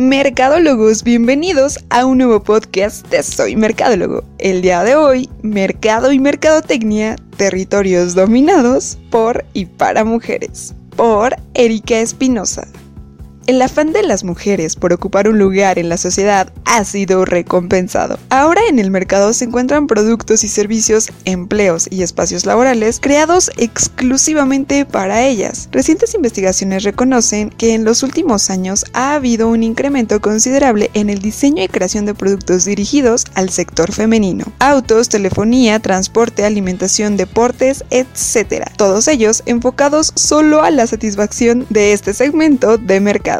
Mercadólogos, bienvenidos a un nuevo podcast de Soy Mercadólogo. El día de hoy, Mercado y Mercadotecnia, territorios dominados por y para mujeres, por Erika Espinosa. El afán de las mujeres por ocupar un lugar en la sociedad ha sido recompensado. Ahora en el mercado se encuentran productos y servicios, empleos y espacios laborales creados exclusivamente para ellas. Recientes investigaciones reconocen que en los últimos años ha habido un incremento considerable en el diseño y creación de productos dirigidos al sector femenino. Autos, telefonía, transporte, alimentación, deportes, etc. Todos ellos enfocados solo a la satisfacción de este segmento de mercado.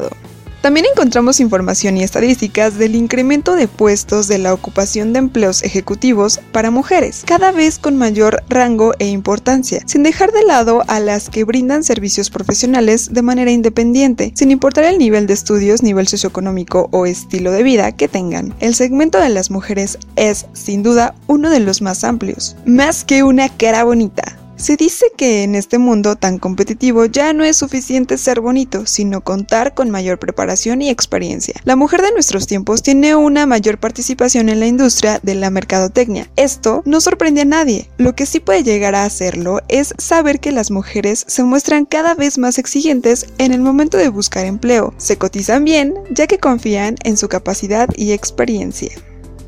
También encontramos información y estadísticas del incremento de puestos de la ocupación de empleos ejecutivos para mujeres, cada vez con mayor rango e importancia, sin dejar de lado a las que brindan servicios profesionales de manera independiente, sin importar el nivel de estudios, nivel socioeconómico o estilo de vida que tengan. El segmento de las mujeres es, sin duda, uno de los más amplios, más que una cara bonita. Se dice que en este mundo tan competitivo ya no es suficiente ser bonito, sino contar con mayor preparación y experiencia. La mujer de nuestros tiempos tiene una mayor participación en la industria de la mercadotecnia. Esto no sorprende a nadie. Lo que sí puede llegar a hacerlo es saber que las mujeres se muestran cada vez más exigentes en el momento de buscar empleo. Se cotizan bien ya que confían en su capacidad y experiencia.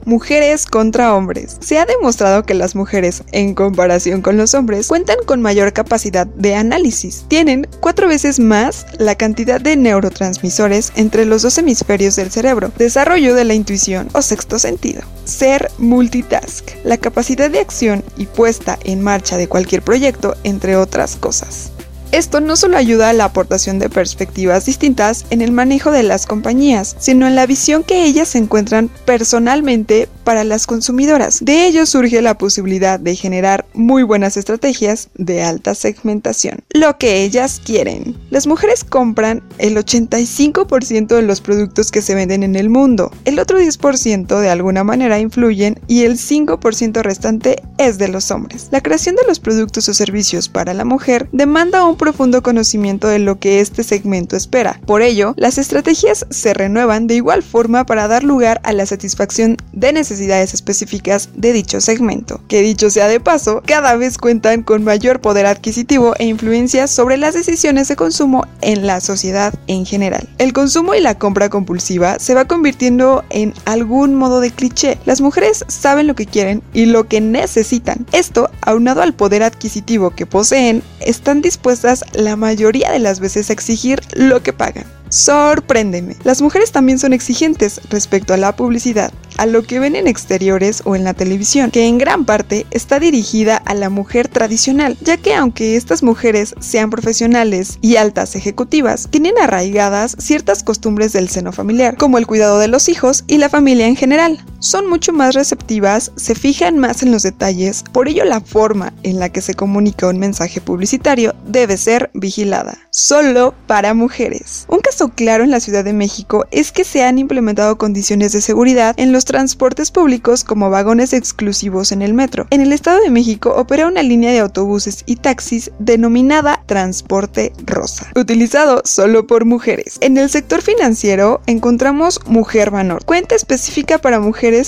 Mujeres contra hombres. Se ha demostrado que las mujeres, en comparación con los hombres, cuentan con mayor capacidad de análisis. Tienen cuatro veces más la cantidad de neurotransmisores entre los dos hemisferios del cerebro, desarrollo de la intuición o sexto sentido. Ser multitask, la capacidad de acción y puesta en marcha de cualquier proyecto, entre otras cosas. Esto no solo ayuda a la aportación de perspectivas distintas en el manejo de las compañías, sino en la visión que ellas encuentran personalmente para las consumidoras. De ello surge la posibilidad de generar muy buenas estrategias de alta segmentación. Lo que ellas quieren. Las mujeres compran el 85% de los productos que se venden en el mundo. El otro 10% de alguna manera influyen y el 5% restante es de los hombres. La creación de los productos o servicios para la mujer demanda un profundo conocimiento de lo que este segmento espera. Por ello, las estrategias se renuevan de igual forma para dar lugar a la satisfacción de necesidades específicas de dicho segmento, que dicho sea de paso, cada vez cuentan con mayor poder adquisitivo e influencia sobre las decisiones de consumo en la sociedad en general. El consumo y la compra compulsiva se va convirtiendo en algún modo de cliché. Las mujeres saben lo que quieren y lo que necesitan. Esto, aunado al poder adquisitivo que poseen, están dispuestas la mayoría de las veces a exigir lo que pagan. Sorpréndeme. Las mujeres también son exigentes respecto a la publicidad a lo que ven en exteriores o en la televisión, que en gran parte está dirigida a la mujer tradicional, ya que aunque estas mujeres sean profesionales y altas ejecutivas, tienen arraigadas ciertas costumbres del seno familiar, como el cuidado de los hijos y la familia en general. Son mucho más receptivas, se fijan más en los detalles, por ello la forma en la que se comunica un mensaje publicitario debe ser vigilada. Solo para mujeres. Un caso claro en la Ciudad de México es que se han implementado condiciones de seguridad en los transportes públicos como vagones exclusivos en el metro. En el Estado de México opera una línea de autobuses y taxis denominada Transporte Rosa, utilizado solo por mujeres. En el sector financiero encontramos Mujer Banor, cuenta específica para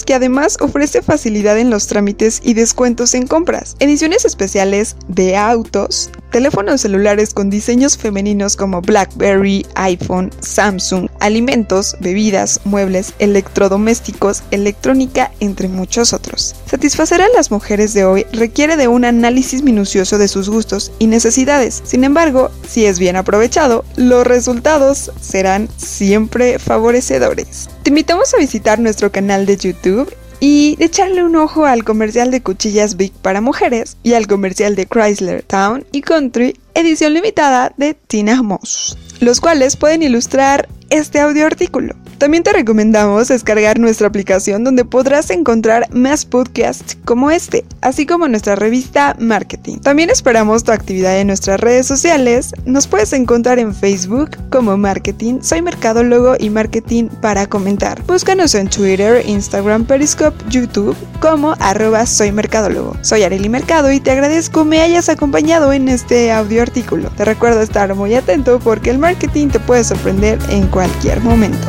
que además ofrece facilidad en los trámites y descuentos en compras. Ediciones especiales de autos, teléfonos celulares con diseños femeninos como BlackBerry, iPhone, Samsung, alimentos, bebidas, muebles, electrodomésticos, electrónica, entre muchos otros. Satisfacer a las mujeres de hoy requiere de un análisis minucioso de sus gustos y necesidades. Sin embargo, si es bien aprovechado, los resultados serán siempre favorecedores. Te invitamos a visitar nuestro canal de YouTube y echarle un ojo al comercial de cuchillas Big para mujeres y al comercial de Chrysler Town y Country edición limitada de Tina Moss, los cuales pueden ilustrar este audio artículo. También te recomendamos descargar nuestra aplicación donde podrás encontrar más podcasts como este, así como nuestra revista Marketing. También esperamos tu actividad en nuestras redes sociales. Nos puedes encontrar en Facebook como Marketing, Soy Mercadólogo y Marketing para comentar. Búscanos en Twitter, Instagram, Periscope, YouTube como arroba Soy Mercadólogo. Soy Areli Mercado y te agradezco me hayas acompañado en este audio artículo. Te recuerdo estar muy atento porque el marketing te puede sorprender en cualquier momento.